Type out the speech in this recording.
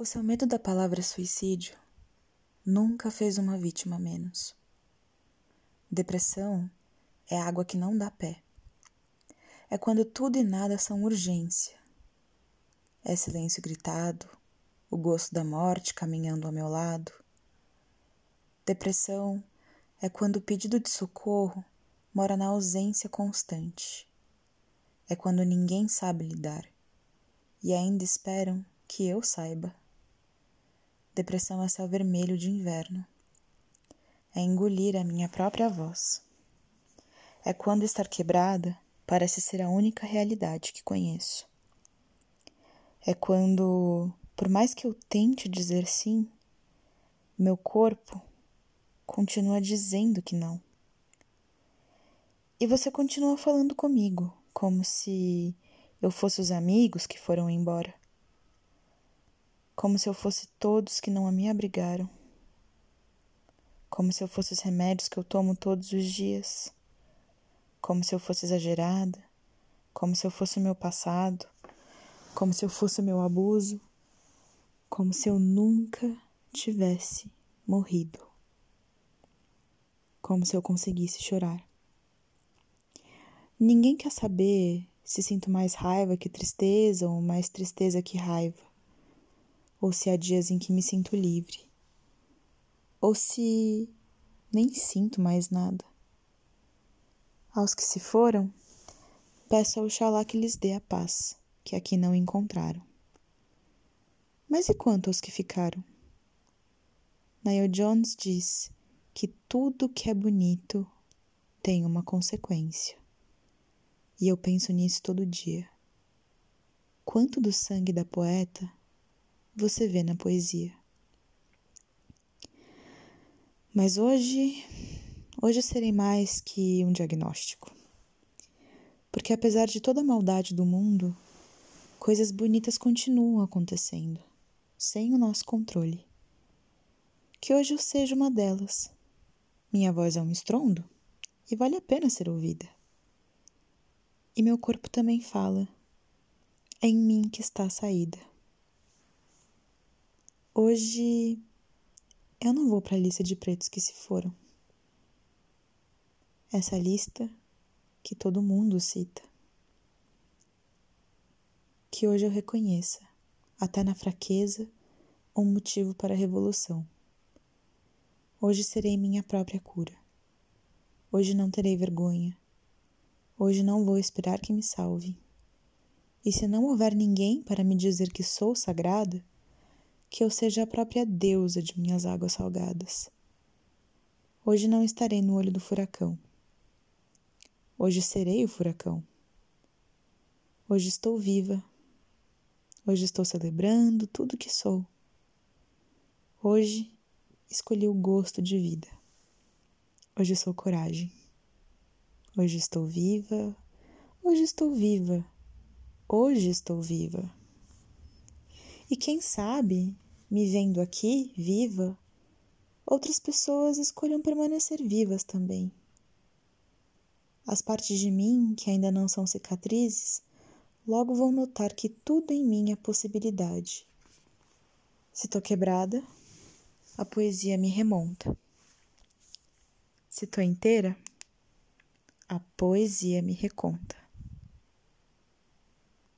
O seu medo da palavra suicídio nunca fez uma vítima menos. Depressão é água que não dá pé. É quando tudo e nada são urgência. É silêncio gritado, o gosto da morte caminhando ao meu lado. Depressão é quando o pedido de socorro mora na ausência constante. É quando ninguém sabe lidar e ainda esperam que eu saiba. Depressão é céu vermelho de inverno. É engolir a minha própria voz. É quando estar quebrada parece ser a única realidade que conheço. É quando, por mais que eu tente dizer sim, meu corpo continua dizendo que não. E você continua falando comigo, como se eu fosse os amigos que foram embora como se eu fosse todos que não me abrigaram, como se eu fosse os remédios que eu tomo todos os dias, como se eu fosse exagerada, como se eu fosse o meu passado, como se eu fosse o meu abuso, como se eu nunca tivesse morrido, como se eu conseguisse chorar. Ninguém quer saber se sinto mais raiva que tristeza ou mais tristeza que raiva ou se há dias em que me sinto livre, ou se nem sinto mais nada. Aos que se foram, peço ao Xalá que lhes dê a paz, que aqui não encontraram. Mas e quanto aos que ficaram? Niall Jones diz que tudo que é bonito tem uma consequência. E eu penso nisso todo dia. Quanto do sangue da poeta você vê na poesia. Mas hoje, hoje serei mais que um diagnóstico. Porque apesar de toda a maldade do mundo, coisas bonitas continuam acontecendo, sem o nosso controle. Que hoje eu seja uma delas. Minha voz é um estrondo e vale a pena ser ouvida. E meu corpo também fala. É em mim que está a saída. Hoje eu não vou para a lista de pretos que se foram. Essa lista que todo mundo cita. Que hoje eu reconheça, até na fraqueza, um motivo para a revolução. Hoje serei minha própria cura. Hoje não terei vergonha. Hoje não vou esperar que me salve. E se não houver ninguém para me dizer que sou sagrada, que eu seja a própria deusa de minhas águas salgadas. Hoje não estarei no olho do furacão. Hoje serei o furacão. Hoje estou viva. Hoje estou celebrando tudo que sou. Hoje escolhi o gosto de vida. Hoje sou coragem. Hoje estou viva. Hoje estou viva. Hoje estou viva. E quem sabe, me vendo aqui, viva, outras pessoas escolham permanecer vivas também. As partes de mim que ainda não são cicatrizes, logo vão notar que tudo em mim é possibilidade. Se tô quebrada, a poesia me remonta. Se tô inteira, a poesia me reconta.